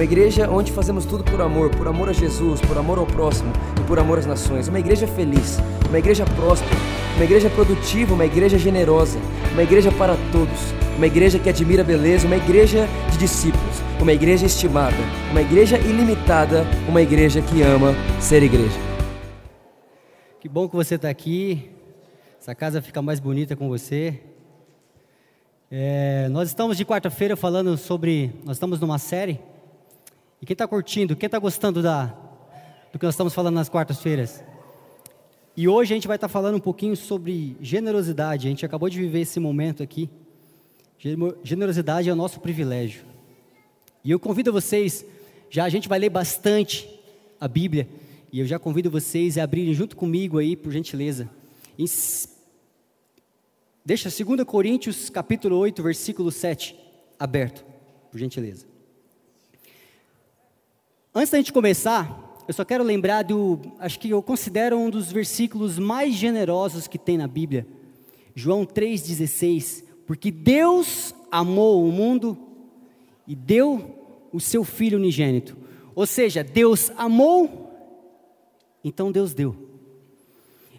uma igreja onde fazemos tudo por amor, por amor a Jesus, por amor ao próximo e por amor às nações. Uma igreja feliz, uma igreja próspera, uma igreja produtiva, uma igreja generosa, uma igreja para todos, uma igreja que admira a beleza, uma igreja de discípulos, uma igreja estimada, uma igreja ilimitada, uma igreja que ama ser igreja. Que bom que você está aqui. Essa casa fica mais bonita com você. É, nós estamos de quarta-feira falando sobre. Nós estamos numa série. E quem está curtindo, quem está gostando da, do que nós estamos falando nas quartas-feiras? E hoje a gente vai estar tá falando um pouquinho sobre generosidade. A gente acabou de viver esse momento aqui. Generosidade é o nosso privilégio. E eu convido vocês, já a gente vai ler bastante a Bíblia, e eu já convido vocês a abrirem junto comigo aí, por gentileza. Em, deixa 2 Coríntios capítulo 8, versículo 7, aberto, por gentileza. Antes da gente começar, eu só quero lembrar do, acho que eu considero um dos versículos mais generosos que tem na Bíblia, João 3,16, porque Deus amou o mundo e deu o seu filho unigênito. Ou seja, Deus amou, então Deus deu.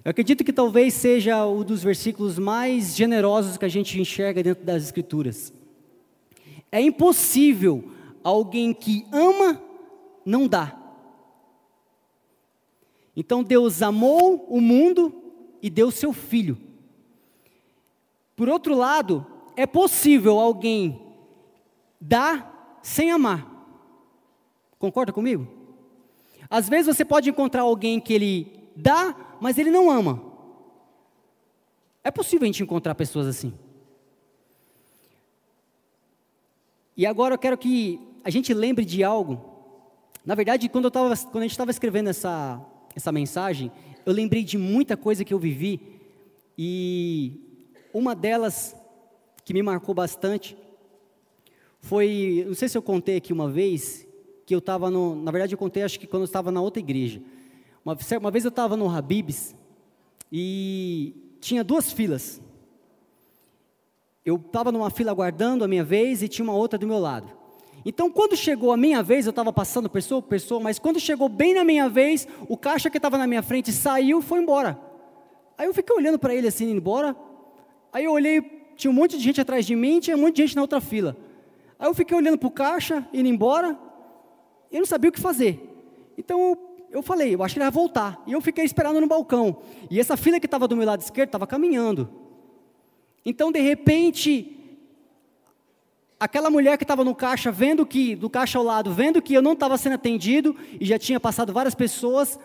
Eu acredito que talvez seja um dos versículos mais generosos que a gente enxerga dentro das Escrituras. É impossível alguém que ama não dar. Então Deus amou o mundo e deu seu filho. Por outro lado, é possível alguém dar sem amar. Concorda comigo? Às vezes você pode encontrar alguém que ele dá, mas ele não ama. É possível a gente encontrar pessoas assim. E agora eu quero que a gente lembre de algo. Na verdade, quando, eu tava, quando a gente estava escrevendo essa, essa mensagem, eu lembrei de muita coisa que eu vivi. E uma delas que me marcou bastante foi, não sei se eu contei aqui uma vez, que eu estava no, na verdade eu contei acho que quando eu estava na outra igreja. Uma, uma vez eu estava no Habibs e tinha duas filas. Eu estava numa fila aguardando a minha vez e tinha uma outra do meu lado. Então, quando chegou a minha vez, eu estava passando pessoa por pessoa, mas quando chegou bem na minha vez, o caixa que estava na minha frente saiu e foi embora. Aí eu fiquei olhando para ele assim, indo embora. Aí eu olhei, tinha um monte de gente atrás de mim, tinha um monte de gente na outra fila. Aí eu fiquei olhando para o caixa, indo embora, e não sabia o que fazer. Então eu, eu falei, eu acho que ele vai voltar. E eu fiquei esperando no balcão. E essa fila que estava do meu lado esquerdo estava caminhando. Então, de repente, aquela mulher que estava no caixa, vendo que, do caixa ao lado, vendo que eu não estava sendo atendido e já tinha passado várias pessoas,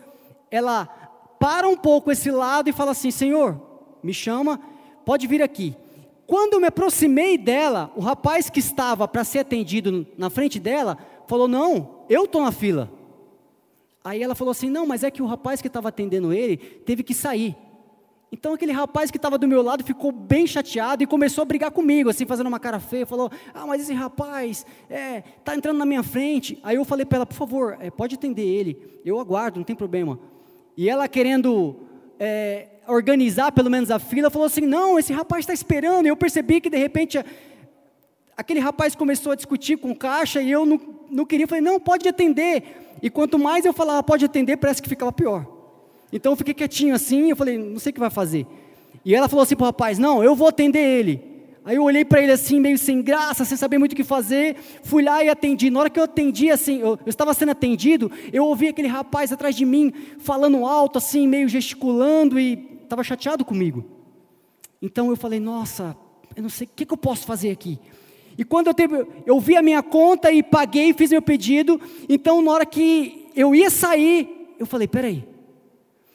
ela para um pouco esse lado e fala assim: Senhor, me chama, pode vir aqui. Quando eu me aproximei dela, o rapaz que estava para ser atendido na frente dela falou: Não, eu estou na fila. Aí ela falou assim: Não, mas é que o rapaz que estava atendendo ele teve que sair. Então aquele rapaz que estava do meu lado ficou bem chateado e começou a brigar comigo, assim, fazendo uma cara feia. Falou: Ah, mas esse rapaz é, tá entrando na minha frente. Aí eu falei para ela: Por favor, é, pode atender ele. Eu aguardo, não tem problema. E ela querendo é, organizar pelo menos a fila, falou assim: não, esse rapaz está esperando. E eu percebi que de repente aquele rapaz começou a discutir com o caixa e eu não, não queria, falei: não, pode atender. E quanto mais eu falava, pode atender, parece que ficava pior. Então eu fiquei quietinho assim, eu falei: não sei o que vai fazer. E ela falou assim para o rapaz: não, eu vou atender ele. Aí eu olhei para ele assim, meio sem graça, sem saber muito o que fazer. Fui lá e atendi. Na hora que eu atendi, assim, eu, eu, estava sendo atendido, eu ouvi aquele rapaz atrás de mim falando alto, assim, meio gesticulando e estava chateado comigo. Então eu falei, nossa, eu não sei o que, que eu posso fazer aqui. E quando eu, teve, eu vi a minha conta e paguei, fiz meu pedido, então na hora que eu ia sair, eu falei, peraí.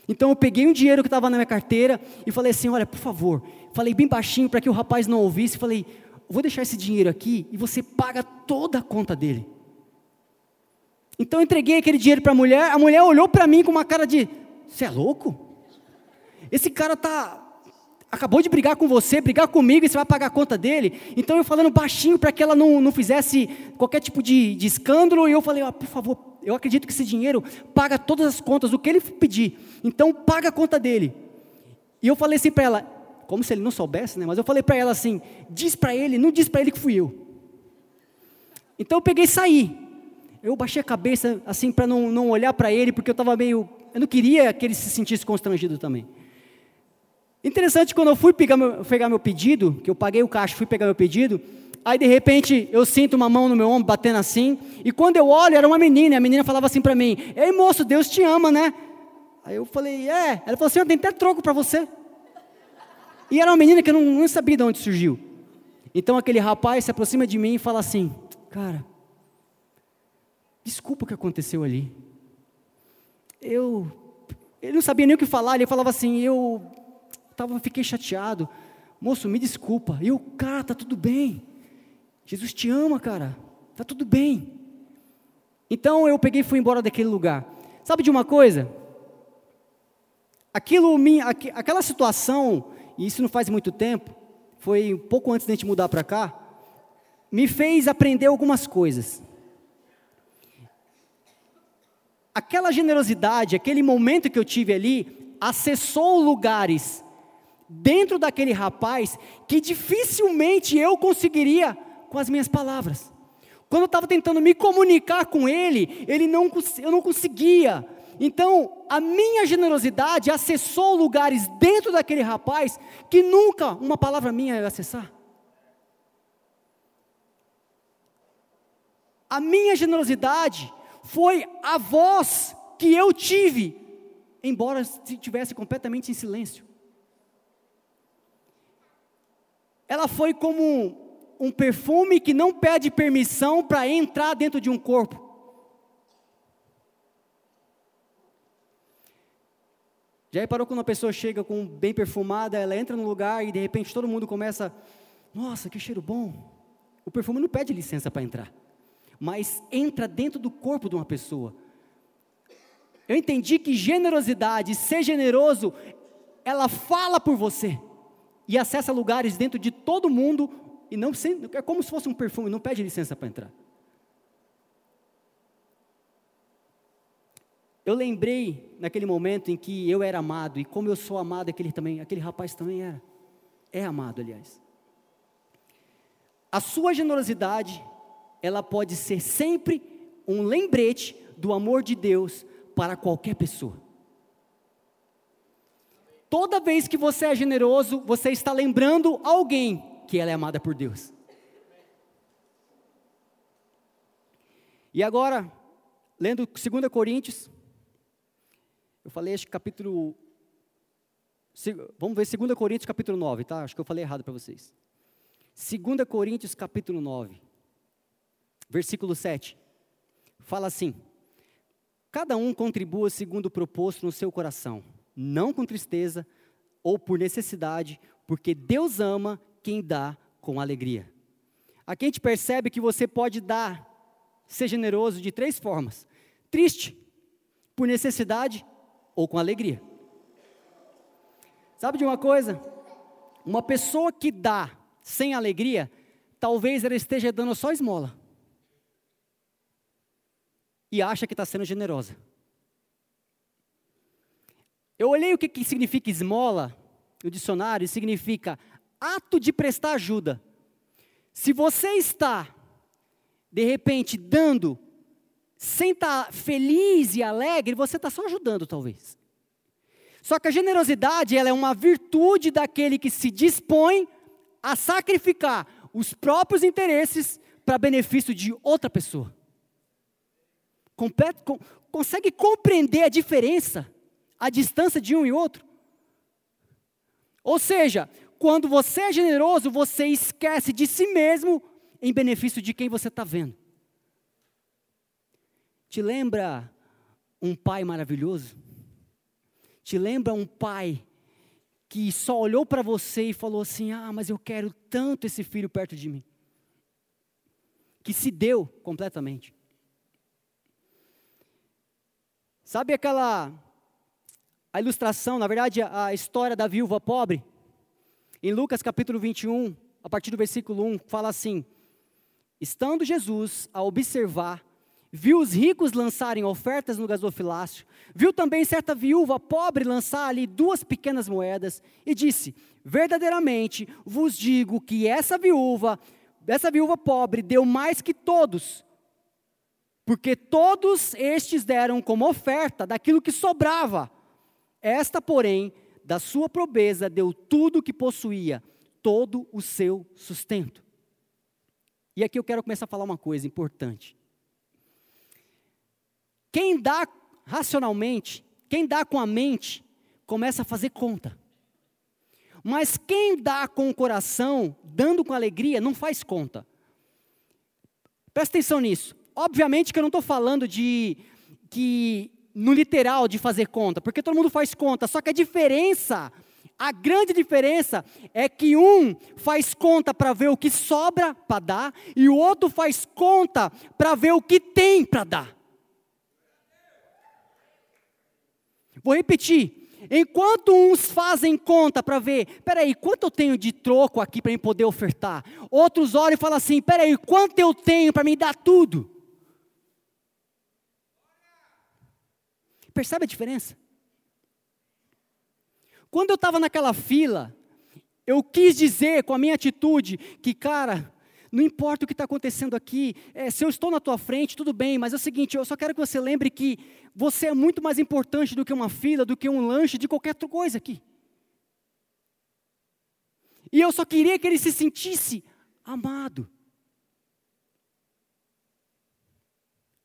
Então eu peguei um dinheiro que estava na minha carteira e falei assim, olha, por favor, falei bem baixinho para que o rapaz não ouvisse, falei, vou deixar esse dinheiro aqui e você paga toda a conta dele. Então eu entreguei aquele dinheiro para a mulher, a mulher olhou para mim com uma cara de: Você é louco? Esse cara tá acabou de brigar com você, brigar comigo e você vai pagar a conta dele. Então eu falando baixinho para que ela não, não fizesse qualquer tipo de, de escândalo, e eu falei, ah, por favor, eu acredito que esse dinheiro paga todas as contas, o que ele pedir. Então paga a conta dele. E eu falei assim para ela, como se ele não soubesse, né? Mas eu falei para ela assim, diz para ele, não diz para ele que fui eu. Então eu peguei e saí. Eu baixei a cabeça assim para não, não olhar para ele, porque eu estava meio, eu não queria que ele se sentisse constrangido também. Interessante, quando eu fui pegar meu, pegar meu pedido, que eu paguei o caixa, fui pegar meu pedido, aí de repente eu sinto uma mão no meu ombro batendo assim, e quando eu olho era uma menina, e a menina falava assim para mim: Ei moço, Deus te ama, né? Aí eu falei: É. Ela falou: Senhor, tem até troco para você. E era uma menina que eu não, não sabia de onde surgiu. Então aquele rapaz se aproxima de mim e fala assim: Cara, desculpa o que aconteceu ali. Eu, ele não sabia nem o que falar, ele falava assim: Eu tava, fiquei chateado. Moço, me desculpa. E eu, cara, tá tudo bem. Jesus te ama, cara. Tá tudo bem. Então eu peguei e fui embora daquele lugar. Sabe de uma coisa? Aquilo, aquela situação, e isso não faz muito tempo, foi um pouco antes de gente mudar para cá, me fez aprender algumas coisas. Aquela generosidade, aquele momento que eu tive ali, acessou lugares dentro daquele rapaz que dificilmente eu conseguiria com as minhas palavras. Quando eu estava tentando me comunicar com ele, ele não, eu não conseguia. Então, a minha generosidade acessou lugares dentro daquele rapaz que nunca uma palavra minha ia acessar. A minha generosidade foi a voz que eu tive, embora estivesse completamente em silêncio. ela foi como um perfume que não pede permissão para entrar dentro de um corpo. Já reparou quando uma pessoa chega com bem perfumada, ela entra no lugar e de repente todo mundo começa, nossa, que cheiro bom. O perfume não pede licença para entrar, mas entra dentro do corpo de uma pessoa. Eu entendi que generosidade, ser generoso, ela fala por você e acessa lugares dentro de todo mundo e não é como se fosse um perfume, não pede licença para entrar. Eu lembrei naquele momento em que eu era amado e como eu sou amado, aquele também, aquele rapaz também era. É amado, aliás. A sua generosidade, ela pode ser sempre um lembrete do amor de Deus para qualquer pessoa. Toda vez que você é generoso, você está lembrando alguém que ela é amada por Deus. E agora, lendo 2 Coríntios, eu falei acho que capítulo. Vamos ver 2 Coríntios capítulo 9, tá? Acho que eu falei errado para vocês. 2 Coríntios capítulo 9, versículo 7. Fala assim: Cada um contribua segundo o proposto no seu coração não com tristeza ou por necessidade, porque Deus ama quem dá com alegria. Aqui a gente percebe que você pode dar, ser generoso de três formas: triste, por necessidade ou com alegria. Sabe de uma coisa? Uma pessoa que dá sem alegria, talvez ela esteja dando só esmola. E acha que está sendo generosa. Eu olhei o que, que significa esmola no dicionário, significa ato de prestar ajuda. Se você está, de repente, dando, sem estar tá feliz e alegre, você está só ajudando, talvez. Só que a generosidade, ela é uma virtude daquele que se dispõe a sacrificar os próprios interesses para benefício de outra pessoa. Completo, com, consegue compreender a diferença? a distância de um e outro. Ou seja, quando você é generoso, você esquece de si mesmo em benefício de quem você está vendo. Te lembra um pai maravilhoso? Te lembra um pai que só olhou para você e falou assim: Ah, mas eu quero tanto esse filho perto de mim. Que se deu completamente. Sabe aquela a ilustração, na verdade, a história da viúva pobre? Em Lucas capítulo 21, a partir do versículo 1, fala assim: Estando Jesus a observar, viu os ricos lançarem ofertas no gasofilácio, viu também certa viúva pobre lançar ali duas pequenas moedas, e disse: Verdadeiramente vos digo que essa viúva, essa viúva pobre, deu mais que todos, porque todos estes deram como oferta daquilo que sobrava. Esta, porém, da sua pobreza deu tudo o que possuía, todo o seu sustento. E aqui eu quero começar a falar uma coisa importante. Quem dá racionalmente, quem dá com a mente, começa a fazer conta. Mas quem dá com o coração, dando com alegria, não faz conta. Presta atenção nisso. Obviamente que eu não estou falando de que no literal de fazer conta, porque todo mundo faz conta, só que a diferença, a grande diferença é que um faz conta para ver o que sobra para dar e o outro faz conta para ver o que tem para dar. Vou repetir. Enquanto uns fazem conta para ver, peraí, quanto eu tenho de troco aqui para eu poder ofertar? Outros olham e falam assim, peraí, quanto eu tenho para me dar tudo? Percebe a diferença? Quando eu estava naquela fila, eu quis dizer com a minha atitude que, cara, não importa o que está acontecendo aqui, é, se eu estou na tua frente, tudo bem, mas é o seguinte, eu só quero que você lembre que você é muito mais importante do que uma fila, do que um lanche, de qualquer outra coisa aqui. E eu só queria que ele se sentisse amado.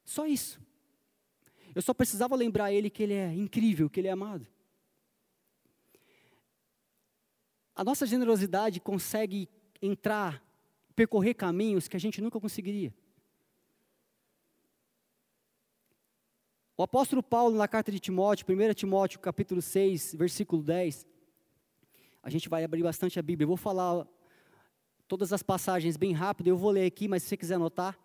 Só isso. Eu só precisava lembrar ele que ele é incrível, que ele é amado. A nossa generosidade consegue entrar, percorrer caminhos que a gente nunca conseguiria. O apóstolo Paulo, na carta de Timóteo, 1 Timóteo, capítulo 6, versículo 10, a gente vai abrir bastante a Bíblia. Eu vou falar todas as passagens bem rápido, eu vou ler aqui, mas se você quiser anotar.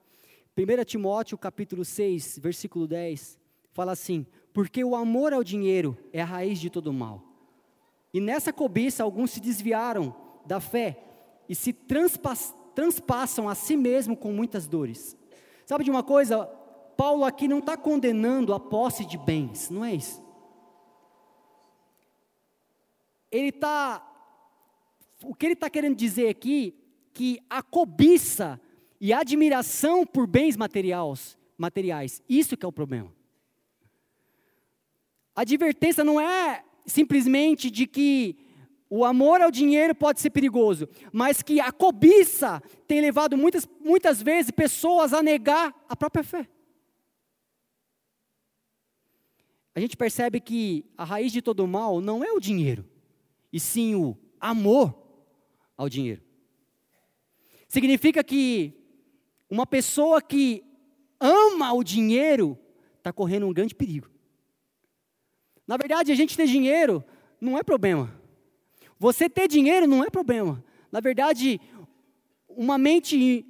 1 Timóteo, capítulo 6, versículo 10 fala assim: porque o amor ao dinheiro é a raiz de todo mal. E nessa cobiça alguns se desviaram da fé e se transpass, transpassam a si mesmo com muitas dores. Sabe de uma coisa? Paulo aqui não está condenando a posse de bens, não é isso. Ele está. O que ele está querendo dizer aqui, que a cobiça e a admiração por bens materiais, materiais, isso que é o problema. A advertência não é simplesmente de que o amor ao dinheiro pode ser perigoso, mas que a cobiça tem levado muitas, muitas vezes pessoas a negar a própria fé. A gente percebe que a raiz de todo mal não é o dinheiro, e sim o amor ao dinheiro. Significa que uma pessoa que ama o dinheiro está correndo um grande perigo. Na verdade, a gente ter dinheiro não é problema. Você ter dinheiro não é problema. Na verdade, uma mente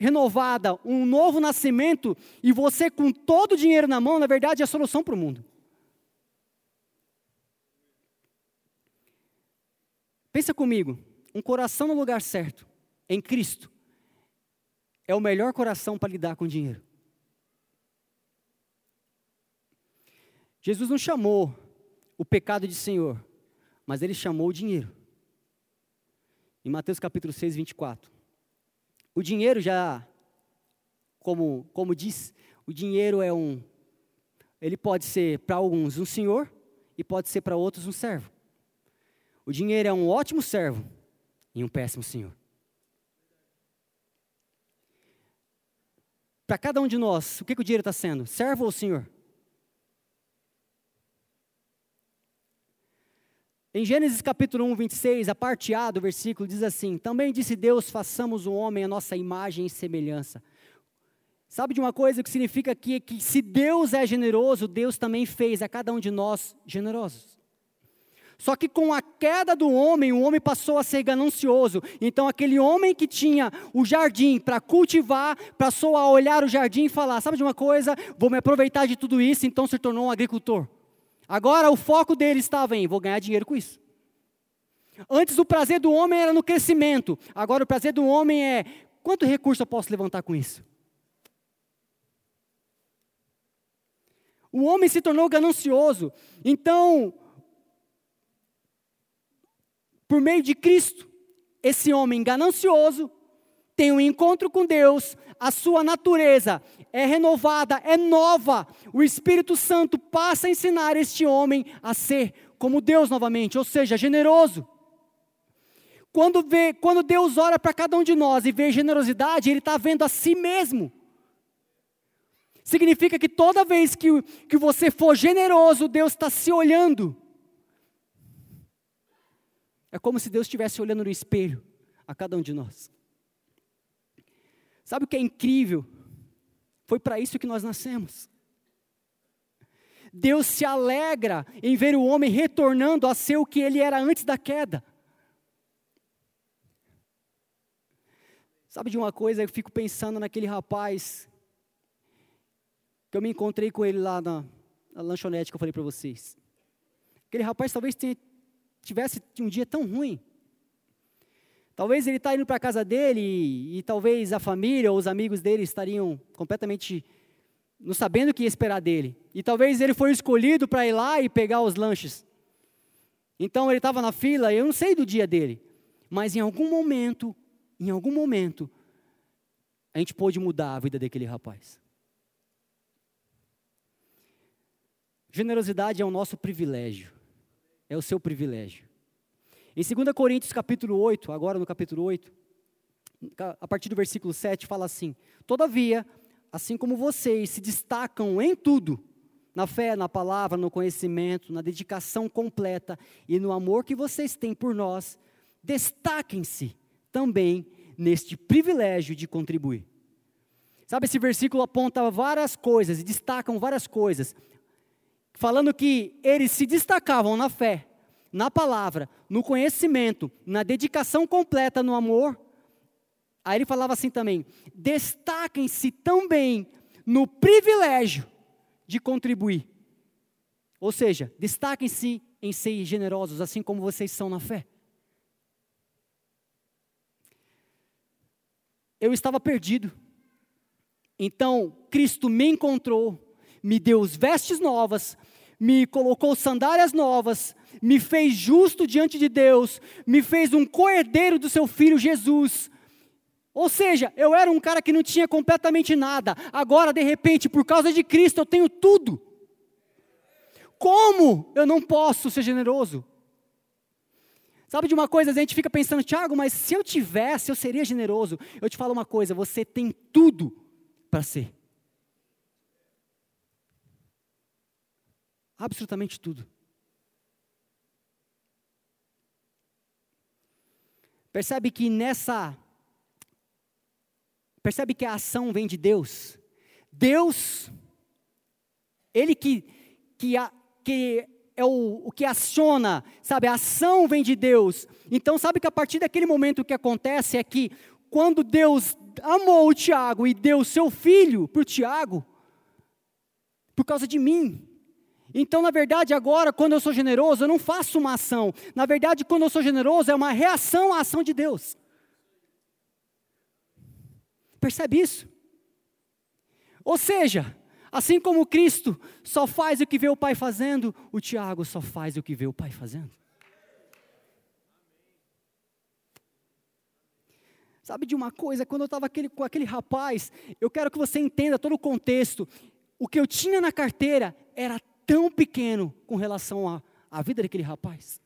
renovada, um novo nascimento, e você com todo o dinheiro na mão, na verdade, é a solução para o mundo. Pensa comigo, um coração no lugar certo, em Cristo, é o melhor coração para lidar com dinheiro. Jesus não chamou o pecado de Senhor, mas ele chamou o dinheiro. Em Mateus capítulo 6, 24. O dinheiro já, como, como diz, o dinheiro é um. Ele pode ser para alguns um senhor e pode ser para outros um servo. O dinheiro é um ótimo servo e um péssimo senhor. Para cada um de nós, o que, que o dinheiro está sendo? Servo ou senhor? Em Gênesis capítulo 1, 26, a parte A do versículo diz assim: Também disse Deus: façamos o homem a nossa imagem e semelhança. Sabe de uma coisa que significa aqui que se Deus é generoso, Deus também fez a cada um de nós generosos. Só que com a queda do homem, o homem passou a ser ganancioso. Então, aquele homem que tinha o jardim para cultivar, passou a olhar o jardim e falar: Sabe de uma coisa? Vou me aproveitar de tudo isso. Então, se tornou um agricultor. Agora, o foco dele estava em: Vou ganhar dinheiro com isso. Antes, o prazer do homem era no crescimento. Agora, o prazer do homem é: Quanto recurso eu posso levantar com isso? O homem se tornou ganancioso. Então, por meio de Cristo, esse homem ganancioso tem um encontro com Deus, a sua natureza é renovada, é nova. O Espírito Santo passa a ensinar este homem a ser como Deus novamente, ou seja, generoso. Quando, vê, quando Deus olha para cada um de nós e vê generosidade, Ele está vendo a si mesmo. Significa que toda vez que, que você for generoso, Deus está se olhando. É como se Deus estivesse olhando no espelho a cada um de nós. Sabe o que é incrível? Foi para isso que nós nascemos. Deus se alegra em ver o homem retornando a ser o que ele era antes da queda. Sabe de uma coisa, eu fico pensando naquele rapaz que eu me encontrei com ele lá na, na lanchonete que eu falei para vocês. Aquele rapaz talvez tenha tivesse um dia tão ruim. Talvez ele está indo para a casa dele e, e, talvez a família ou os amigos dele estariam completamente não sabendo o que esperar dele. E talvez ele foi escolhido para ir lá e pegar os lanches. Então ele estava na fila, eu não sei do dia dele, mas em algum momento, em algum momento, a gente pôde mudar a vida daquele rapaz. Generosidade é o nosso privilégio é o seu privilégio. Em 2 Coríntios capítulo 8, agora no capítulo 8, a partir do versículo 7, fala assim: Todavia, assim como vocês se destacam em tudo, na fé, na palavra, no conhecimento, na dedicação completa e no amor que vocês têm por nós, destaquem-se também neste privilégio de contribuir. Sabe, esse versículo aponta várias coisas e destacam várias coisas falando que eles se destacavam na fé, na palavra, no conhecimento, na dedicação completa no amor. Aí ele falava assim também: destaquem-se também no privilégio de contribuir. Ou seja, destaquem-se em ser generosos, assim como vocês são na fé. Eu estava perdido. Então, Cristo me encontrou, me deu as vestes novas, me colocou sandálias novas, me fez justo diante de Deus, me fez um coerdeiro do seu filho Jesus. Ou seja, eu era um cara que não tinha completamente nada, agora de repente, por causa de Cristo, eu tenho tudo. Como eu não posso ser generoso? Sabe de uma coisa, a gente fica pensando, Tiago, mas se eu tivesse, eu seria generoso. Eu te falo uma coisa, você tem tudo para ser. Absolutamente tudo. Percebe que nessa. Percebe que a ação vem de Deus. Deus, Ele que, que, a, que é o, o que aciona, sabe? A ação vem de Deus. Então, sabe que a partir daquele momento o que acontece é que, quando Deus amou o Tiago e deu seu filho para o Tiago, por causa de mim, então, na verdade, agora, quando eu sou generoso, eu não faço uma ação. Na verdade, quando eu sou generoso, é uma reação à ação de Deus. Percebe isso? Ou seja, assim como Cristo só faz o que vê o Pai fazendo, o Tiago só faz o que vê o Pai fazendo. Sabe de uma coisa, quando eu estava com aquele rapaz, eu quero que você entenda todo o contexto. O que eu tinha na carteira era tão pequeno com relação à, à vida daquele rapaz.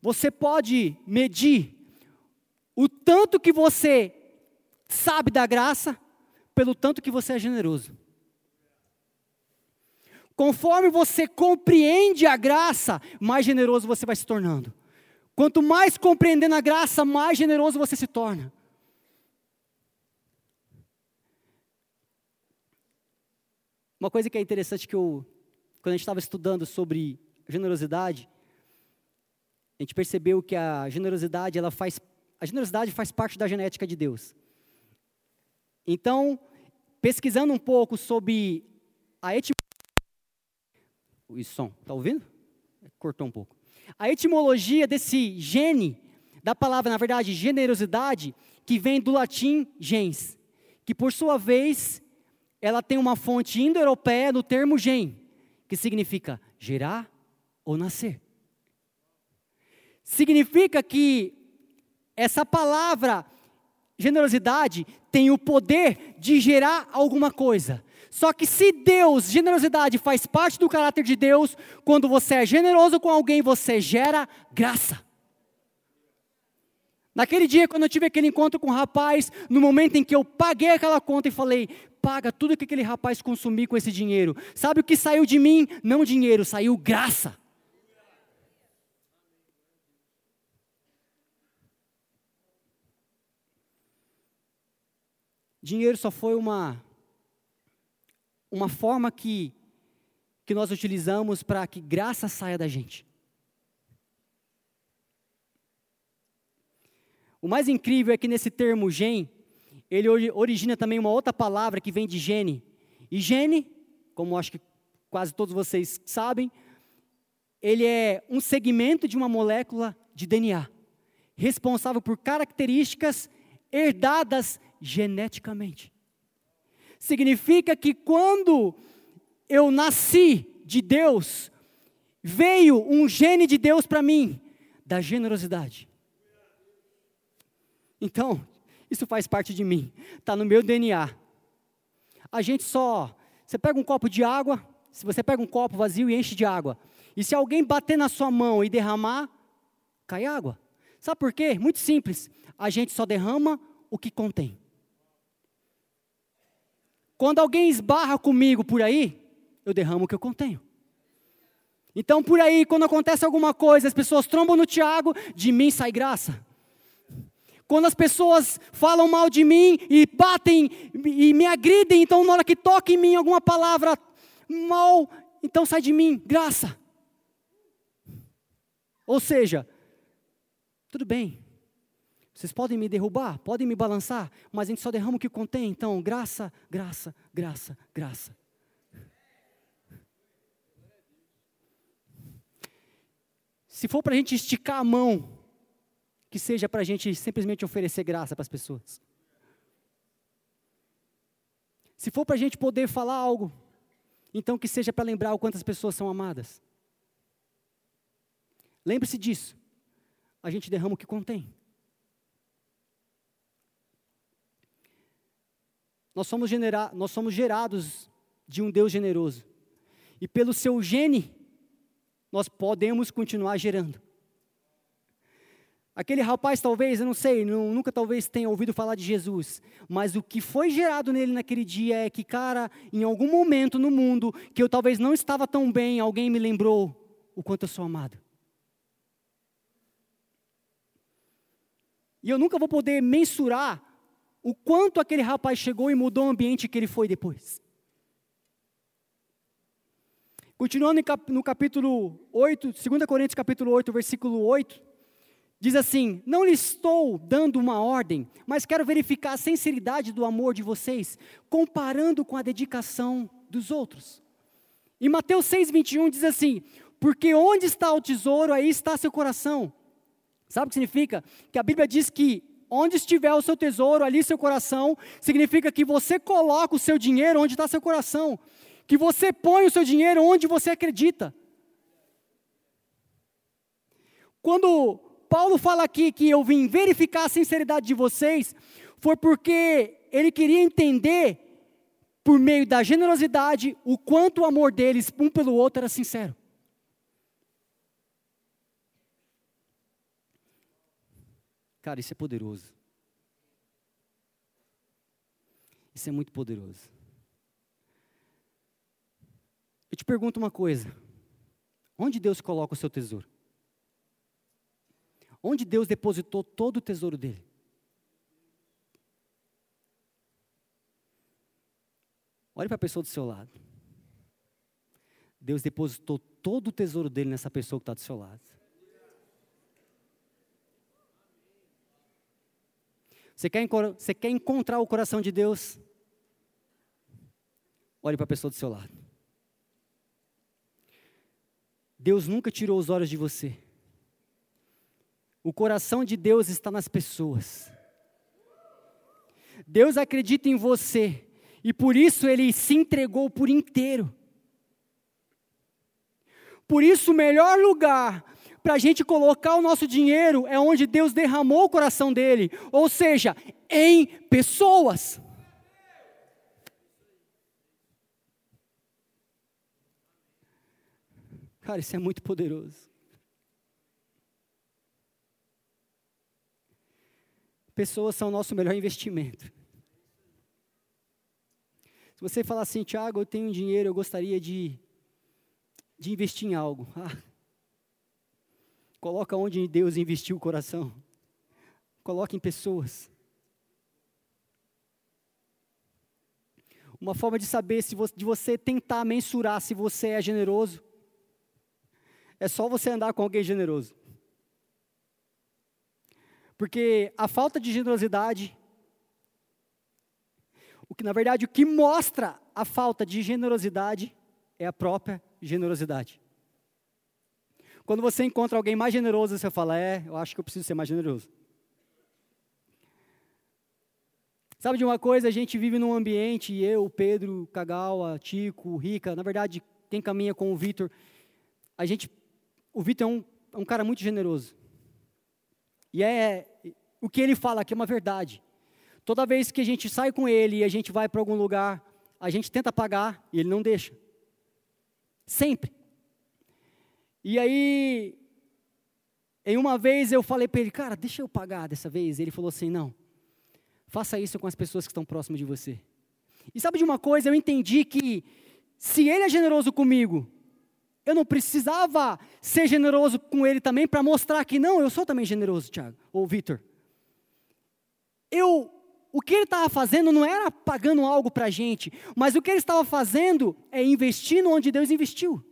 Você pode medir o tanto que você sabe da graça pelo tanto que você é generoso. Conforme você compreende a graça, mais generoso você vai se tornando. Quanto mais compreendendo a graça, mais generoso você se torna. Uma coisa que é interessante que eu, quando a gente estava estudando sobre generosidade, a gente percebeu que a generosidade, ela faz, a generosidade faz parte da genética de Deus. Então, pesquisando um pouco sobre a etimologia, o som, tá ouvindo? Cortou um pouco. A etimologia desse gene, da palavra, na verdade, generosidade, que vem do latim gens, que por sua vez, ela tem uma fonte indo-europeia no termo gen, que significa gerar ou nascer. Significa que essa palavra generosidade tem o poder de gerar alguma coisa. Só que se Deus, generosidade faz parte do caráter de Deus, quando você é generoso com alguém, você gera graça. Naquele dia, quando eu tive aquele encontro com o rapaz, no momento em que eu paguei aquela conta e falei, paga tudo que aquele rapaz consumir com esse dinheiro. Sabe o que saiu de mim? Não dinheiro, saiu graça. Dinheiro só foi uma uma forma que que nós utilizamos para que graça saia da gente. O mais incrível é que nesse termo gen, ele origina também uma outra palavra que vem de gene. E gene, como acho que quase todos vocês sabem, ele é um segmento de uma molécula de DNA, responsável por características herdadas geneticamente. Significa que quando eu nasci de Deus, veio um gene de Deus para mim, da generosidade. Então, isso faz parte de mim, está no meu DNA. A gente só, você pega um copo de água, se você pega um copo vazio e enche de água, e se alguém bater na sua mão e derramar, cai água. Sabe por quê? Muito simples. A gente só derrama o que contém. Quando alguém esbarra comigo por aí, eu derramo o que eu contenho. Então, por aí, quando acontece alguma coisa, as pessoas trombam no Tiago, de mim sai graça. Quando as pessoas falam mal de mim e batem e me agridem, então na hora que toca em mim alguma palavra mal, então sai de mim graça. Ou seja, tudo bem, vocês podem me derrubar, podem me balançar, mas a gente só derrama o que contém. Então, graça, graça, graça, graça. Se for para a gente esticar a mão, que seja para a gente simplesmente oferecer graça para as pessoas. Se for para a gente poder falar algo, então que seja para lembrar o quantas pessoas são amadas. Lembre-se disso. A gente derrama o que contém. Nós somos, genera nós somos gerados de um Deus generoso. E pelo seu gene, nós podemos continuar gerando. Aquele rapaz, talvez, eu não sei, nunca talvez tenha ouvido falar de Jesus, mas o que foi gerado nele naquele dia é que, cara, em algum momento no mundo que eu talvez não estava tão bem, alguém me lembrou o quanto eu sou amado. E eu nunca vou poder mensurar o quanto aquele rapaz chegou e mudou o ambiente que ele foi depois. Continuando no capítulo 8, 2 Coríntios capítulo 8, versículo 8, diz assim: Não lhe estou dando uma ordem, mas quero verificar a sinceridade do amor de vocês, comparando com a dedicação dos outros. E Mateus 6, 21 diz assim: Porque onde está o tesouro, aí está seu coração. Sabe o que significa? Que a Bíblia diz que onde estiver o seu tesouro, ali seu coração, significa que você coloca o seu dinheiro onde está seu coração, que você põe o seu dinheiro onde você acredita. Quando Paulo fala aqui que eu vim verificar a sinceridade de vocês, foi porque ele queria entender, por meio da generosidade, o quanto o amor deles um pelo outro era sincero. Cara, isso é poderoso. Isso é muito poderoso. Eu te pergunto uma coisa: onde Deus coloca o seu tesouro? Onde Deus depositou todo o tesouro dele? Olhe para a pessoa do seu lado. Deus depositou todo o tesouro dele nessa pessoa que está do seu lado. Você quer, você quer encontrar o coração de Deus? Olhe para a pessoa do seu lado. Deus nunca tirou os olhos de você. O coração de Deus está nas pessoas. Deus acredita em você e por isso ele se entregou por inteiro. Por isso, o melhor lugar para a gente colocar o nosso dinheiro é onde Deus derramou o coração dele, ou seja, em pessoas. Cara, isso é muito poderoso. Pessoas são o nosso melhor investimento. Se você falar assim, Tiago, eu tenho dinheiro, eu gostaria de, de investir em algo. Ah, Coloca onde Deus investiu o coração. Coloca em pessoas. Uma forma de saber se você, de você tentar mensurar se você é generoso é só você andar com alguém generoso. Porque a falta de generosidade, o que na verdade o que mostra a falta de generosidade é a própria generosidade. Quando você encontra alguém mais generoso, você fala: É, eu acho que eu preciso ser mais generoso. Sabe de uma coisa? A gente vive num ambiente, eu, Pedro, Kagawa, Tico, Rica, na verdade, quem caminha com o Vitor, a gente, o Vitor é um, é um cara muito generoso. E é, o que ele fala aqui é uma verdade. Toda vez que a gente sai com ele e a gente vai para algum lugar, a gente tenta pagar e ele não deixa. Sempre. E aí, em uma vez eu falei para ele, cara, deixa eu pagar dessa vez. Ele falou assim: não, faça isso com as pessoas que estão próximas de você. E sabe de uma coisa? Eu entendi que se ele é generoso comigo, eu não precisava ser generoso com ele também para mostrar que não, eu sou também generoso, Tiago, ou Vitor. Eu, o que ele estava fazendo não era pagando algo para a gente, mas o que ele estava fazendo é investindo onde Deus investiu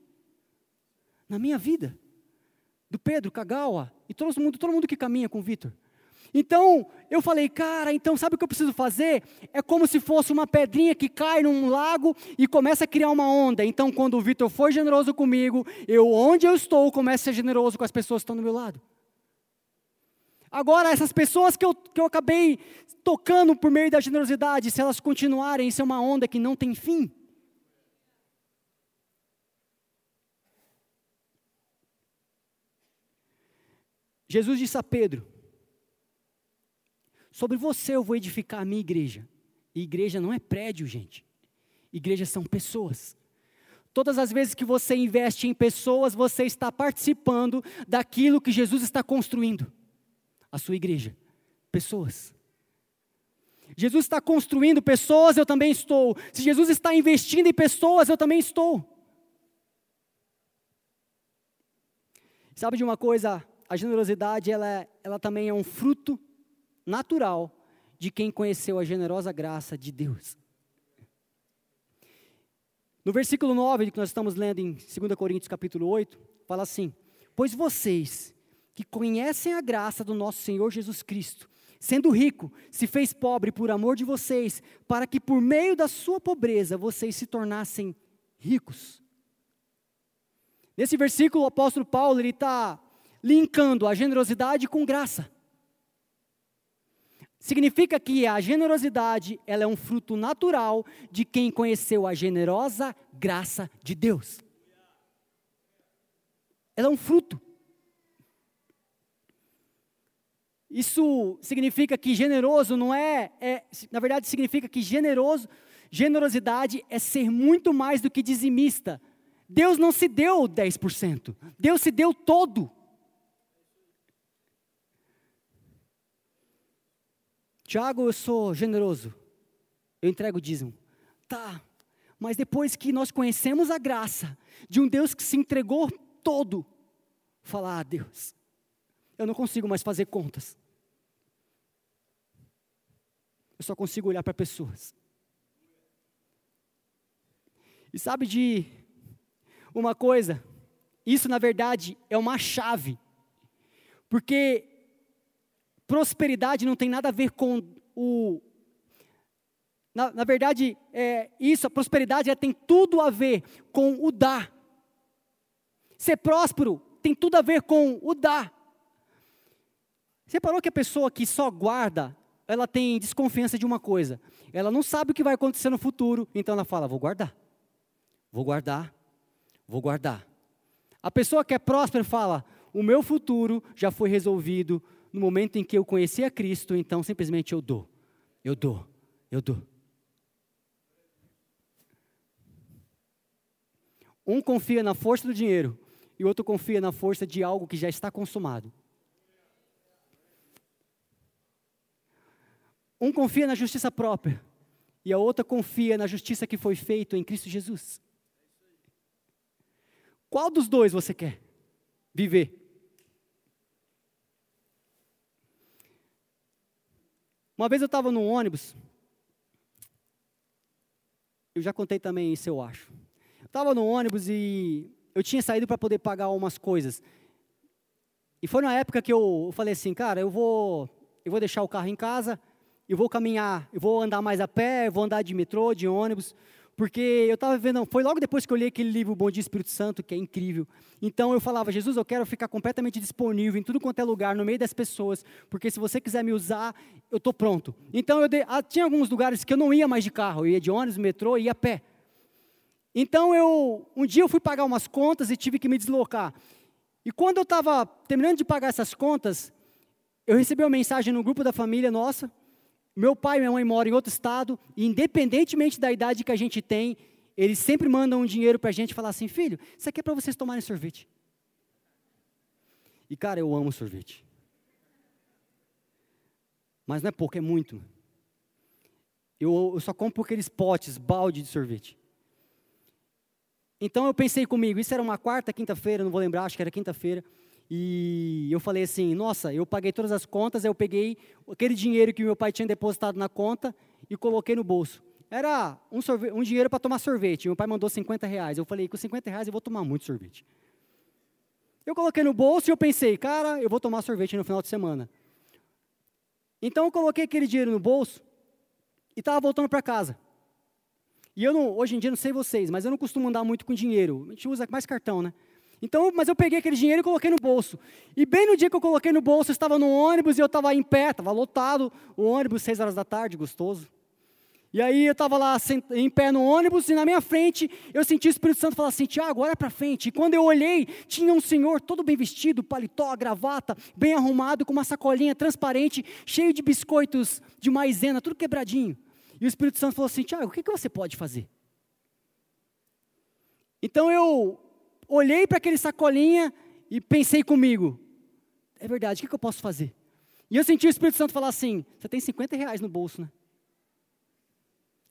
na minha vida, do Pedro, Kagawa, e todo mundo, todo mundo que caminha com Vitor. Então, eu falei, cara, então sabe o que eu preciso fazer? É como se fosse uma pedrinha que cai num lago e começa a criar uma onda. Então, quando o Vitor for generoso comigo, eu, onde eu estou, começo a ser generoso com as pessoas que estão do meu lado. Agora, essas pessoas que eu, que eu acabei tocando por meio da generosidade, se elas continuarem, isso é uma onda que não tem fim. Jesus disse a Pedro: Sobre você eu vou edificar a minha igreja. E igreja não é prédio, gente. Igrejas são pessoas. Todas as vezes que você investe em pessoas, você está participando daquilo que Jesus está construindo. A sua igreja. Pessoas. Jesus está construindo pessoas, eu também estou. Se Jesus está investindo em pessoas, eu também estou. Sabe de uma coisa? a generosidade ela, ela também é um fruto natural de quem conheceu a generosa graça de Deus. No versículo 9, que nós estamos lendo em 2 Coríntios capítulo 8, fala assim: Pois vocês que conhecem a graça do nosso Senhor Jesus Cristo, sendo rico, se fez pobre por amor de vocês, para que por meio da sua pobreza vocês se tornassem ricos. Nesse versículo, o apóstolo Paulo está linkando a generosidade com graça. Significa que a generosidade ela é um fruto natural de quem conheceu a generosa graça de Deus. Ela é um fruto. Isso significa que generoso não é, é, na verdade significa que generoso, generosidade é ser muito mais do que dizimista. Deus não se deu 10%, Deus se deu todo. Tiago, eu sou generoso. Eu entrego o dízimo. Tá, mas depois que nós conhecemos a graça de um Deus que se entregou todo, falar, ah, Deus, eu não consigo mais fazer contas. Eu só consigo olhar para pessoas. E sabe de uma coisa, isso na verdade é uma chave, porque prosperidade não tem nada a ver com o. Na, na verdade, é, isso, a prosperidade é, tem tudo a ver com o dar. Ser próspero tem tudo a ver com o dar. Você parou que a pessoa que só guarda, ela tem desconfiança de uma coisa. Ela não sabe o que vai acontecer no futuro, então ela fala: vou guardar, vou guardar, vou guardar. A pessoa que é próspera fala: o meu futuro já foi resolvido no momento em que eu conheci a Cristo, então simplesmente eu dou, eu dou, eu dou. Um confia na força do dinheiro e o outro confia na força de algo que já está consumado. Um confia na justiça própria e a outra confia na justiça que foi feita em Cristo Jesus. Qual dos dois você quer viver? Uma vez eu estava no ônibus, eu já contei também isso, eu acho. Eu estava no ônibus e eu tinha saído para poder pagar umas coisas. E foi na época que eu falei assim, cara, eu vou, eu vou deixar o carro em casa, eu vou caminhar, eu vou andar mais a pé, eu vou andar de metrô, de ônibus, porque eu estava vendo, foi logo depois que eu li aquele livro Bom Dia Espírito Santo, que é incrível. Então eu falava, Jesus, eu quero ficar completamente disponível em tudo quanto é lugar, no meio das pessoas, porque se você quiser me usar, eu estou pronto. Então eu ah, tinha alguns lugares que eu não ia mais de carro, eu ia de ônibus, metrô, ia a pé. Então eu, um dia eu fui pagar umas contas e tive que me deslocar. E quando eu estava terminando de pagar essas contas, eu recebi uma mensagem no grupo da família nossa, meu pai e minha mãe moram em outro estado, e independentemente da idade que a gente tem, eles sempre mandam um dinheiro para a gente falar assim: filho, isso aqui é para vocês tomarem sorvete. E cara, eu amo sorvete. Mas não é pouco, é muito. Eu, eu só compro aqueles potes, balde de sorvete. Então eu pensei comigo, isso era uma quarta, quinta-feira, não vou lembrar, acho que era quinta-feira. E eu falei assim: nossa, eu paguei todas as contas, eu peguei aquele dinheiro que meu pai tinha depositado na conta e coloquei no bolso. Era um, um dinheiro para tomar sorvete. Meu pai mandou 50 reais. Eu falei: com 50 reais eu vou tomar muito sorvete. Eu coloquei no bolso e eu pensei: cara, eu vou tomar sorvete no final de semana. Então eu coloquei aquele dinheiro no bolso e estava voltando para casa. E eu não, hoje em dia não sei vocês, mas eu não costumo andar muito com dinheiro. A gente usa mais cartão, né? Então, mas eu peguei aquele dinheiro e coloquei no bolso. E bem no dia que eu coloquei no bolso, eu estava no ônibus e eu estava em pé, estava lotado, o ônibus, seis horas da tarde, gostoso. E aí eu estava lá em pé no ônibus e na minha frente eu senti o Espírito Santo falar assim, Tiago, olha para frente. E quando eu olhei, tinha um senhor todo bem vestido, paletó, gravata, bem arrumado, com uma sacolinha transparente, cheio de biscoitos de maisena, tudo quebradinho. E o Espírito Santo falou assim, Tiago, o que, que você pode fazer? Então eu olhei para aquele sacolinha e pensei comigo: é verdade, o que, que eu posso fazer? E eu senti o Espírito Santo falar assim: você tem 50 reais no bolso, né?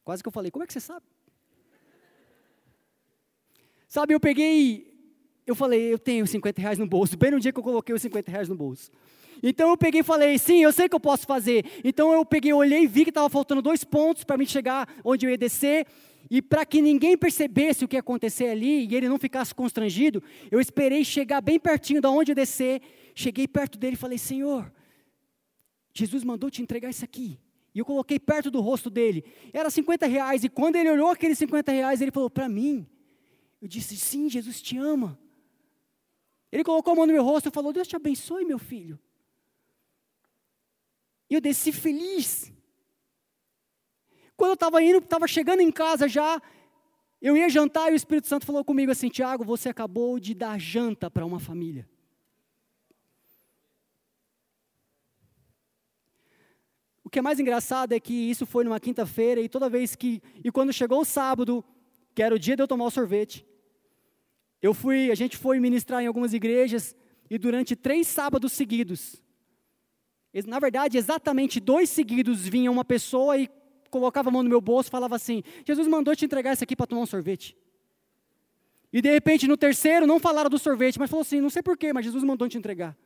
Quase que eu falei: como é que você sabe? Sabe, eu peguei, eu falei: eu tenho 50 reais no bolso, bem no dia que eu coloquei os 50 reais no bolso. Então eu peguei e falei, sim, eu sei que eu posso fazer. Então eu peguei, olhei e vi que estava faltando dois pontos para me chegar onde eu ia descer. E para que ninguém percebesse o que ia acontecer ali e ele não ficasse constrangido, eu esperei chegar bem pertinho da onde eu descer. Cheguei perto dele e falei: Senhor, Jesus mandou te entregar isso aqui. E eu coloquei perto do rosto dele. Era 50 reais. E quando ele olhou aqueles 50 reais, ele falou: Para mim. Eu disse: Sim, Jesus te ama. Ele colocou a mão no meu rosto e falou: Deus te abençoe, meu filho. E eu desci feliz. Quando eu estava indo, estava chegando em casa já, eu ia jantar e o Espírito Santo falou comigo assim: Tiago, você acabou de dar janta para uma família. O que é mais engraçado é que isso foi numa quinta-feira e toda vez que. E quando chegou o sábado, que era o dia de eu tomar o sorvete, eu fui, a gente foi ministrar em algumas igrejas e durante três sábados seguidos, na verdade, exatamente dois seguidos vinha uma pessoa e colocava a mão no meu bolso e falava assim: Jesus mandou te entregar isso aqui para tomar um sorvete. E de repente, no terceiro, não falaram do sorvete, mas falou assim: não sei porquê, mas Jesus mandou te entregar.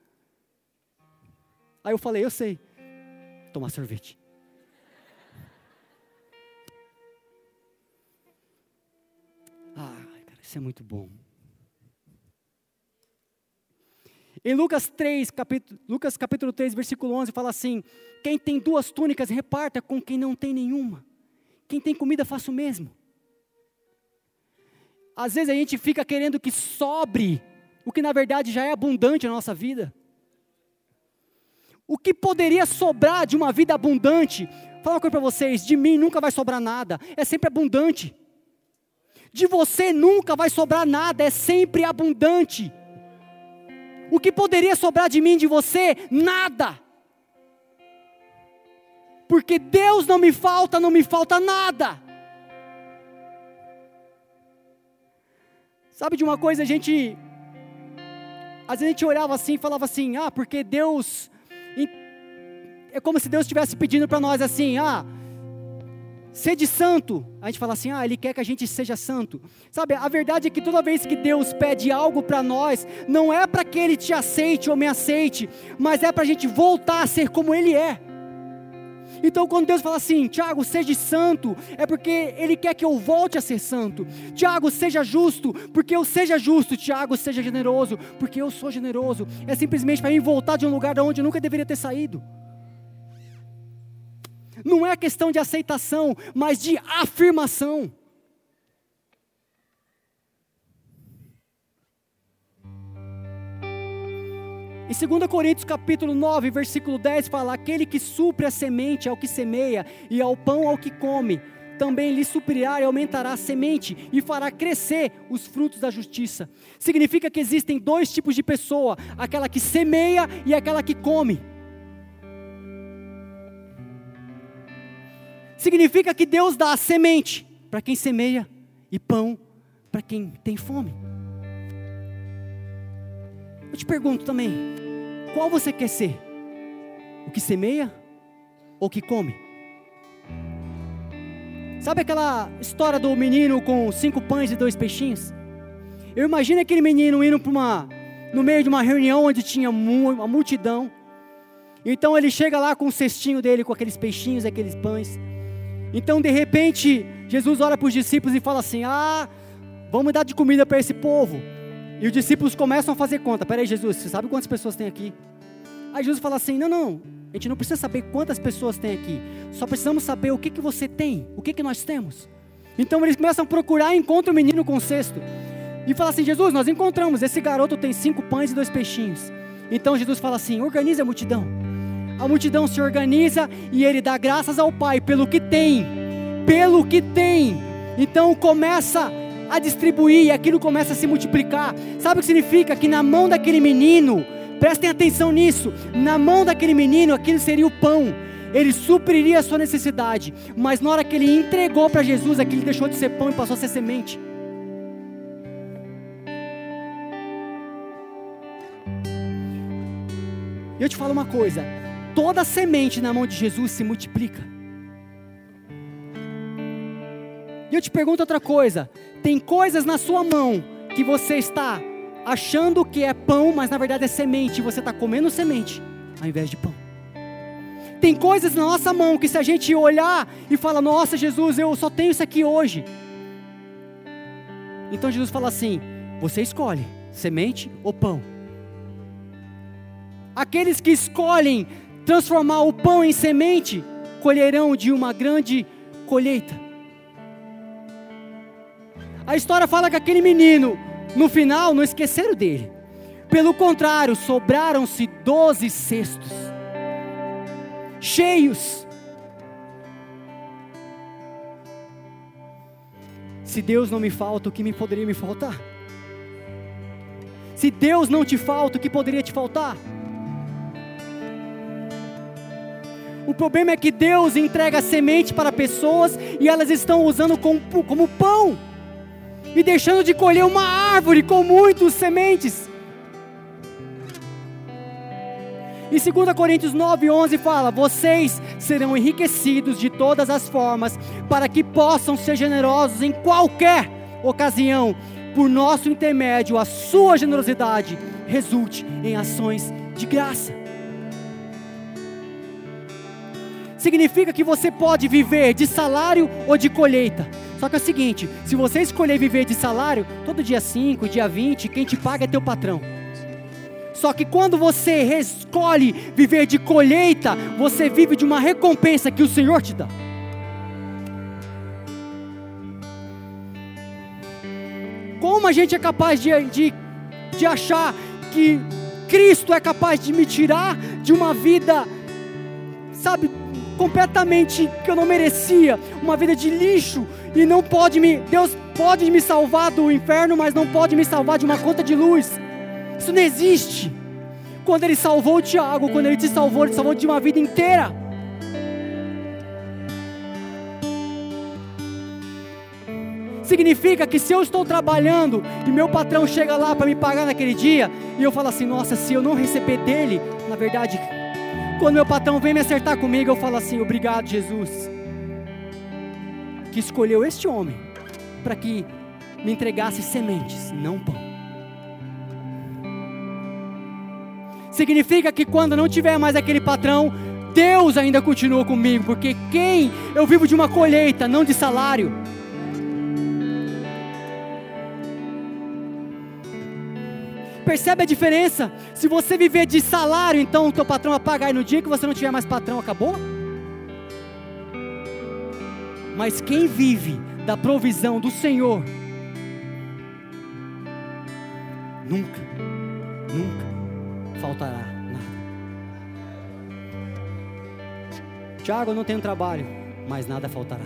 Aí eu falei: eu sei, tomar sorvete. Ah, cara, isso é muito bom. Em Lucas 3, capítulo, Lucas capítulo 3, versículo 11, fala assim: Quem tem duas túnicas, reparta com quem não tem nenhuma. Quem tem comida, faça o mesmo. Às vezes a gente fica querendo que sobre o que na verdade já é abundante na nossa vida. O que poderia sobrar de uma vida abundante? Fala uma coisa para vocês: de mim nunca vai sobrar nada, é sempre abundante. De você nunca vai sobrar nada, é sempre abundante. O que poderia sobrar de mim, de você? Nada. Porque Deus não me falta, não me falta nada. Sabe de uma coisa, a gente. Às vezes a gente olhava assim e falava assim: ah, porque Deus. É como se Deus estivesse pedindo para nós assim: ah, Sede santo. A gente fala assim, ah, Ele quer que a gente seja santo. Sabe, a verdade é que toda vez que Deus pede algo para nós, não é para que Ele te aceite ou me aceite, mas é para a gente voltar a ser como Ele é. Então, quando Deus fala assim, Tiago, seja santo, é porque Ele quer que eu volte a ser santo. Tiago, seja justo, porque eu seja justo. Tiago, seja generoso, porque eu sou generoso. É simplesmente para mim voltar de um lugar de onde eu nunca deveria ter saído não é questão de aceitação, mas de afirmação. Em 2 Coríntios capítulo 9, versículo 10 fala: Aquele que supre a semente ao que semeia e ao pão ao que come, também lhe suprirá e aumentará a semente e fará crescer os frutos da justiça. Significa que existem dois tipos de pessoa: aquela que semeia e aquela que come. Significa que Deus dá semente para quem semeia e pão para quem tem fome. Eu te pergunto também, qual você quer ser? O que semeia ou o que come? Sabe aquela história do menino com cinco pães e dois peixinhos? Eu imagino aquele menino indo para uma, no meio de uma reunião onde tinha uma multidão. Então ele chega lá com o cestinho dele, com aqueles peixinhos, aqueles pães. Então, de repente, Jesus olha para os discípulos e fala assim: Ah, vamos dar de comida para esse povo. E os discípulos começam a fazer conta. Peraí, Jesus, você sabe quantas pessoas tem aqui? Aí Jesus fala assim: Não, não, a gente não precisa saber quantas pessoas tem aqui. Só precisamos saber o que, que você tem, o que, que nós temos. Então eles começam a procurar e encontram o menino com o cesto. E fala assim: Jesus, nós encontramos. Esse garoto tem cinco pães e dois peixinhos. Então Jesus fala assim: organiza a multidão a multidão se organiza e ele dá graças ao Pai pelo que tem, pelo que tem. Então começa a distribuir e aquilo começa a se multiplicar. Sabe o que significa? Que na mão daquele menino, prestem atenção nisso, na mão daquele menino aquilo seria o pão. Ele supriria a sua necessidade, mas na hora que ele entregou para Jesus, aquilo deixou de ser pão e passou a ser semente. E eu te falo uma coisa: toda semente na mão de Jesus se multiplica. E eu te pergunto outra coisa: tem coisas na sua mão que você está achando que é pão, mas na verdade é semente, e você está comendo semente ao invés de pão. Tem coisas na nossa mão que se a gente olhar e falar, nossa Jesus, eu só tenho isso aqui hoje. Então Jesus fala assim: você escolhe semente ou pão. Aqueles que escolhem transformar o pão em semente, colherão de uma grande colheita. A história fala que aquele menino, no final, não esqueceram dele. Pelo contrário, sobraram-se doze cestos, cheios. Se Deus não me falta, o que me poderia me faltar? Se Deus não te falta, o que poderia te faltar? O problema é que Deus entrega semente para pessoas e elas estão usando como, como pão e deixando de colher uma árvore com muitas sementes. E 2 Coríntios 9, 11 fala: Vocês serão enriquecidos de todas as formas, para que possam ser generosos em qualquer ocasião, por nosso intermédio, a sua generosidade resulte em ações de graça. Significa que você pode viver de salário ou de colheita. Só que é o seguinte: se você escolher viver de salário, todo dia 5, dia 20, quem te paga é teu patrão. Só que quando você escolhe viver de colheita, você vive de uma recompensa que o Senhor te dá. Como a gente é capaz de, de, de achar que Cristo é capaz de me tirar de uma vida, sabe, completamente que eu não merecia, uma vida de lixo e não pode me, Deus pode me salvar do inferno, mas não pode me salvar de uma conta de luz. Isso não existe. Quando ele salvou o Tiago, quando ele te salvou, ele te salvou de uma vida inteira. Significa que se eu estou trabalhando e meu patrão chega lá para me pagar naquele dia, e eu falo assim: nossa, se eu não receber dele, na verdade, quando meu patrão vem me acertar comigo, eu falo assim: obrigado, Jesus, que escolheu este homem para que me entregasse sementes, não pão. Significa que quando não tiver mais aquele patrão, Deus ainda continua comigo, porque quem eu vivo de uma colheita, não de salário. Percebe a diferença? Se você viver de salário, então o teu patrão vai pagar e no dia que você não tiver mais patrão, acabou? Mas quem vive da provisão do Senhor, nunca, nunca faltará nada. Tiago, eu não tenho trabalho, mas nada faltará.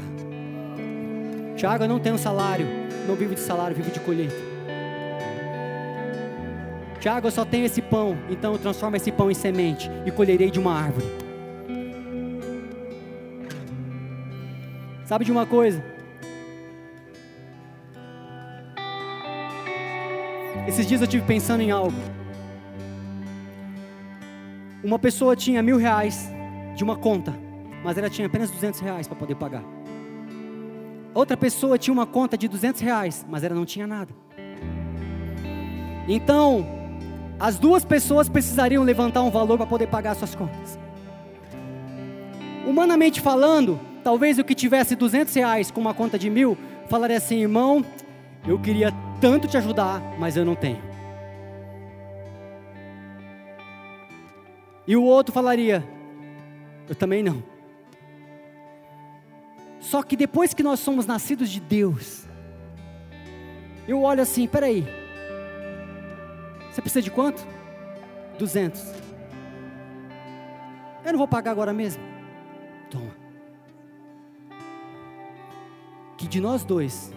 Tiago, eu não tenho salário, não vivo de salário, vivo de colheita. Tiago, eu só tenho esse pão, então eu transformo esse pão em semente e colherei de uma árvore. Sabe de uma coisa? Esses dias eu tive pensando em algo. Uma pessoa tinha mil reais de uma conta, mas ela tinha apenas duzentos reais para poder pagar. Outra pessoa tinha uma conta de duzentos reais, mas ela não tinha nada. Então, as duas pessoas precisariam levantar um valor para poder pagar suas contas. Humanamente falando, talvez o que tivesse 200 reais com uma conta de mil, falaria assim, irmão, eu queria tanto te ajudar, mas eu não tenho. E o outro falaria, eu também não. Só que depois que nós somos nascidos de Deus, eu olho assim, peraí, você precisa de quanto? 200. Eu não vou pagar agora mesmo. Toma. Que de nós dois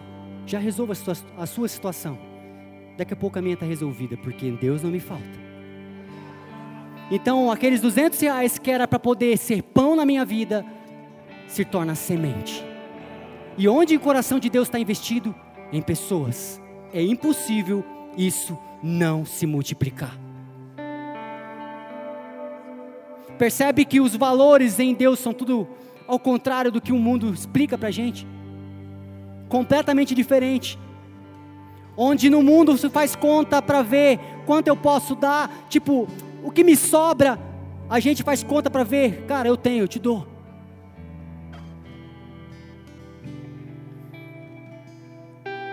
já resolva a sua, a sua situação. Daqui a pouco a minha está resolvida, porque Deus não me falta. Então, aqueles 200 reais que era para poder ser pão na minha vida, se torna semente. E onde o coração de Deus está investido? Em pessoas. É impossível isso não se multiplicar. Percebe que os valores em Deus são tudo ao contrário do que o mundo explica para gente? Completamente diferente. Onde no mundo se faz conta para ver quanto eu posso dar, tipo, o que me sobra, a gente faz conta para ver, cara, eu tenho, eu te dou.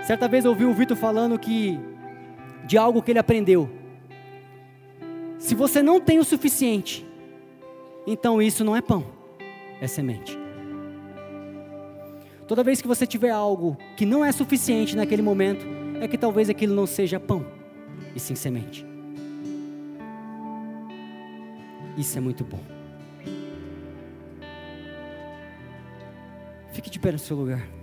Certa vez eu ouvi o Vitor falando que de algo que ele aprendeu. Se você não tem o suficiente, então isso não é pão, é semente. Toda vez que você tiver algo que não é suficiente naquele momento, é que talvez aquilo não seja pão, e sim semente. Isso é muito bom. Fique de pé no seu lugar.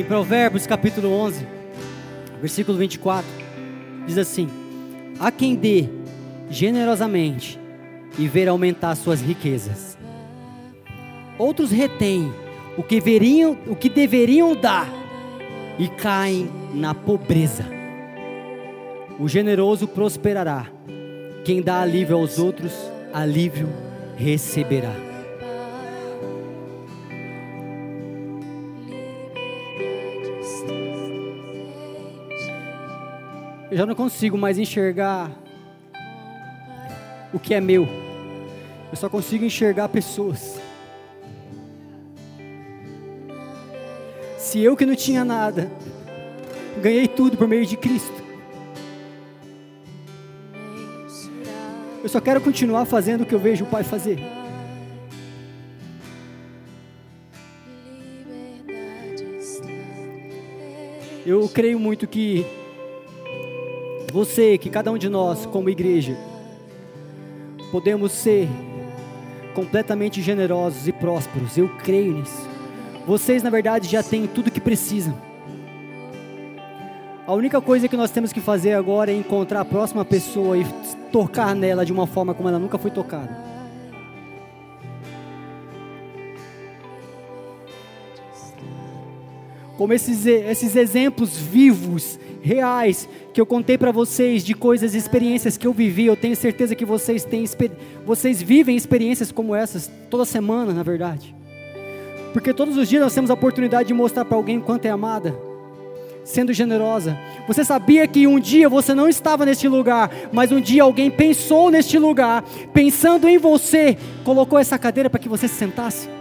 Em Provérbios capítulo 11, versículo 24, diz assim: A quem dê generosamente e ver aumentar suas riquezas. Outros retêm o que, veriam, o que deveriam dar e caem na pobreza. O generoso prosperará. Quem dá alívio aos outros, alívio receberá. Eu já não consigo mais enxergar o que é meu. Eu só consigo enxergar pessoas. Se eu que não tinha nada, ganhei tudo por meio de Cristo. Eu só quero continuar fazendo o que eu vejo o Pai fazer. Eu creio muito que você, que cada um de nós, como igreja, podemos ser completamente generosos e prósperos. Eu creio nisso. Vocês, na verdade, já têm tudo que precisam. A única coisa que nós temos que fazer agora é encontrar a próxima pessoa e tocar nela de uma forma como ela nunca foi tocada. Como esses, esses exemplos vivos, reais, que eu contei para vocês de coisas, experiências que eu vivi, eu tenho certeza que vocês têm, vocês vivem experiências como essas toda semana, na verdade. Porque todos os dias nós temos a oportunidade de mostrar para alguém o quanto é amada, sendo generosa. Você sabia que um dia você não estava neste lugar, mas um dia alguém pensou neste lugar, pensando em você, colocou essa cadeira para que você se sentasse?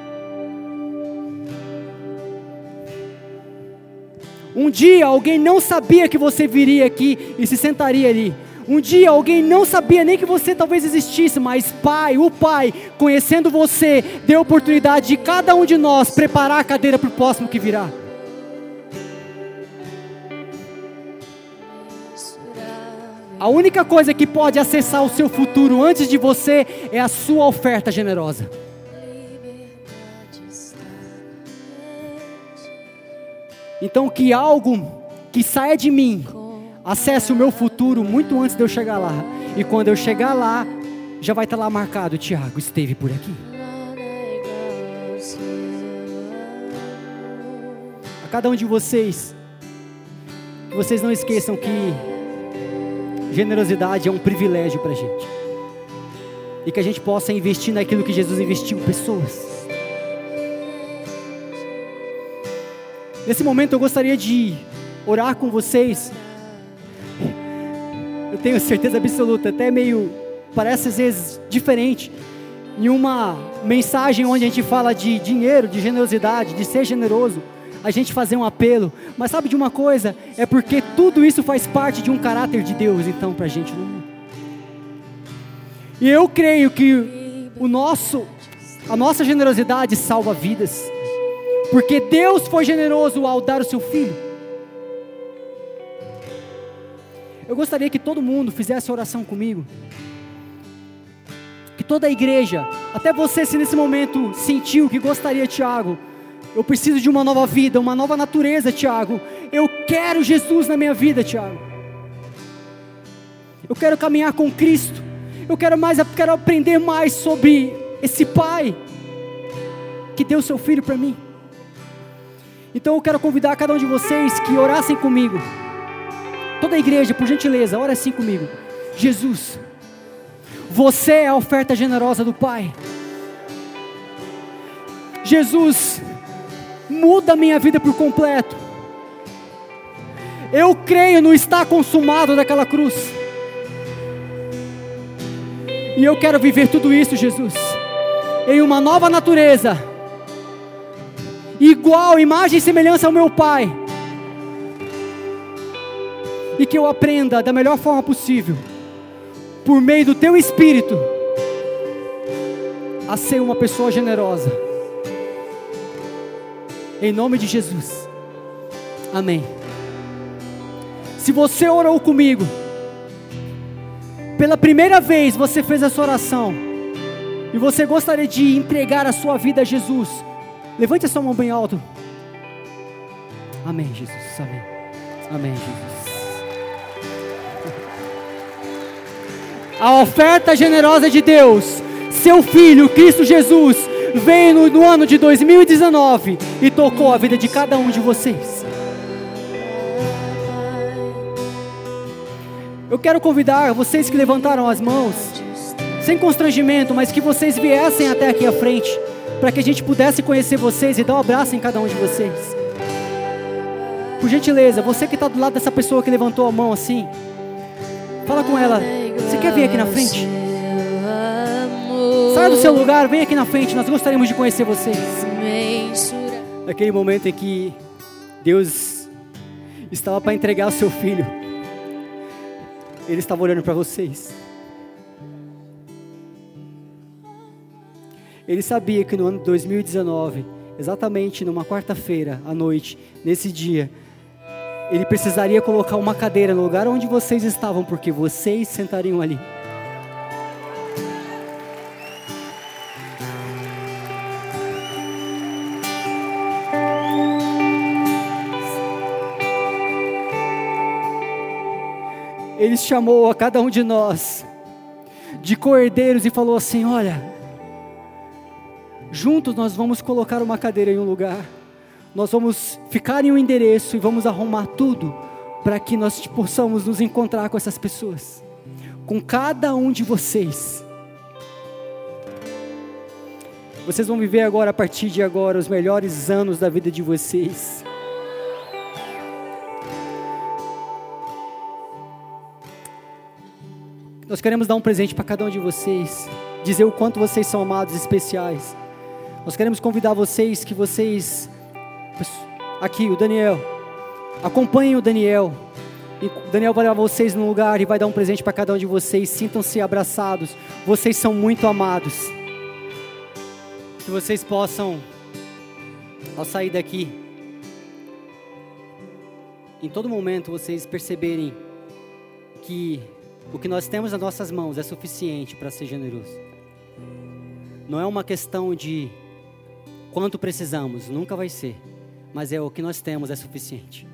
Um dia alguém não sabia que você viria aqui e se sentaria ali. Um dia alguém não sabia nem que você talvez existisse, mas Pai, o Pai, conhecendo você, deu oportunidade de cada um de nós preparar a cadeira para o próximo que virá. A única coisa que pode acessar o seu futuro antes de você é a sua oferta generosa. Então que algo que saia de mim acesse o meu futuro muito antes de eu chegar lá. E quando eu chegar lá, já vai estar lá marcado, Tiago esteve por aqui. A cada um de vocês, que vocês não esqueçam que generosidade é um privilégio para a gente. E que a gente possa investir naquilo que Jesus investiu em pessoas. Nesse momento eu gostaria de orar com vocês. Eu tenho certeza absoluta, até meio, parece às vezes diferente, em uma mensagem onde a gente fala de dinheiro, de generosidade, de ser generoso, a gente fazer um apelo. Mas sabe de uma coisa? É porque tudo isso faz parte de um caráter de Deus, então, para a gente no mundo. E eu creio que o nosso, a nossa generosidade salva vidas. Porque Deus foi generoso ao dar o seu filho. Eu gostaria que todo mundo fizesse oração comigo. Que toda a igreja, até você se nesse momento sentiu que gostaria, Tiago, eu preciso de uma nova vida, uma nova natureza, Tiago. Eu quero Jesus na minha vida, Tiago. Eu quero caminhar com Cristo. Eu quero mais, eu quero aprender mais sobre esse Pai que deu seu filho para mim. Então eu quero convidar cada um de vocês que orassem comigo. Toda a igreja, por gentileza, ora assim comigo. Jesus, você é a oferta generosa do Pai. Jesus, muda minha vida por completo. Eu creio no estar consumado daquela cruz. E eu quero viver tudo isso, Jesus, em uma nova natureza igual, imagem e semelhança ao meu Pai. E que eu aprenda da melhor forma possível, por meio do Teu Espírito, a ser uma pessoa generosa. Em nome de Jesus. Amém. Se você orou comigo, pela primeira vez você fez essa oração, e você gostaria de entregar a sua vida a Jesus, Levante a sua mão bem alto. Amém, Jesus. Amém. Amém, Jesus. A oferta generosa de Deus, seu Filho, Cristo Jesus, veio no, no ano de 2019 e tocou a vida de cada um de vocês. Eu quero convidar vocês que levantaram as mãos, sem constrangimento, mas que vocês viessem até aqui à frente para que a gente pudesse conhecer vocês e dar um abraço em cada um de vocês. Por gentileza, você que está do lado dessa pessoa que levantou a mão assim, fala com ela. Você quer vir aqui na frente? Sai do seu lugar, vem aqui na frente. Nós gostaríamos de conhecer vocês. Naquele momento em que Deus estava para entregar o seu filho. Ele estava olhando para vocês. Ele sabia que no ano de 2019, exatamente numa quarta-feira à noite, nesse dia, ele precisaria colocar uma cadeira no lugar onde vocês estavam, porque vocês sentariam ali. Ele chamou a cada um de nós de cordeiros e falou assim: Olha, juntos nós vamos colocar uma cadeira em um lugar, nós vamos ficar em um endereço e vamos arrumar tudo para que nós possamos nos encontrar com essas pessoas, com cada um de vocês. Vocês vão viver agora, a partir de agora, os melhores anos da vida de vocês. Nós queremos dar um presente para cada um de vocês, dizer o quanto vocês são amados especiais. Nós queremos convidar vocês que vocês, aqui o Daniel, acompanhem o Daniel. O Daniel vai levar vocês no lugar e vai dar um presente para cada um de vocês. Sintam-se abraçados. Vocês são muito amados. Que vocês possam, ao sair daqui, em todo momento vocês perceberem que o que nós temos nas nossas mãos é suficiente para ser generoso. Não é uma questão de quanto precisamos, nunca vai ser, mas é o que nós temos é suficiente.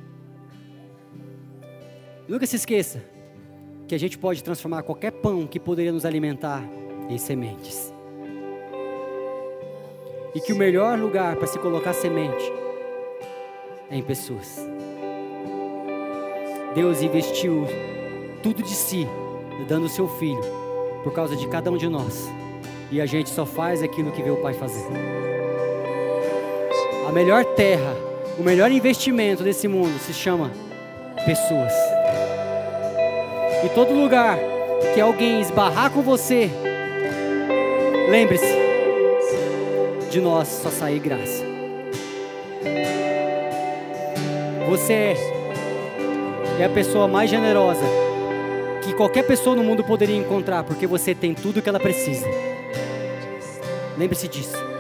Nunca se esqueça que a gente pode transformar qualquer pão que poderia nos alimentar em sementes. E que o melhor lugar para se colocar semente é em pessoas. Deus investiu tudo de si dando o seu filho por causa de cada um de nós. E a gente só faz aquilo que vê o Pai fazer. A melhor terra, o melhor investimento desse mundo se chama pessoas. E todo lugar que alguém esbarrar com você, lembre-se, de nós só sair graça. Você é a pessoa mais generosa que qualquer pessoa no mundo poderia encontrar, porque você tem tudo o que ela precisa. Lembre-se disso.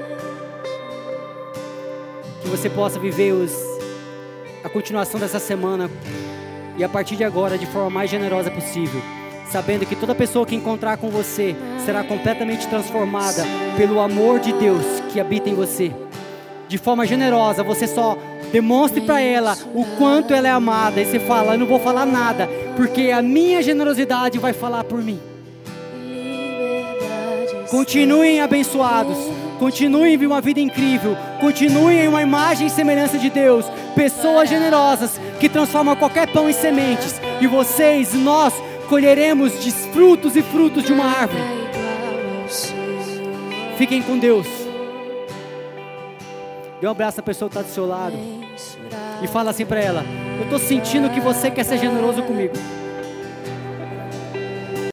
Você possa viver os, a continuação dessa semana e a partir de agora de forma mais generosa possível, sabendo que toda pessoa que encontrar com você será completamente transformada pelo amor de Deus que habita em você. De forma generosa, você só demonstre para ela o quanto ela é amada e você fala: "Eu não vou falar nada, porque a minha generosidade vai falar por mim. Continuem abençoados, continuem em uma vida incrível, continuem em uma imagem e semelhança de Deus, pessoas generosas que transformam qualquer pão em sementes, e vocês, nós, colheremos frutos e frutos de uma árvore. Fiquem com Deus. Dê um abraço à pessoa que está do seu lado e fala assim para ela: Eu estou sentindo que você quer ser generoso comigo.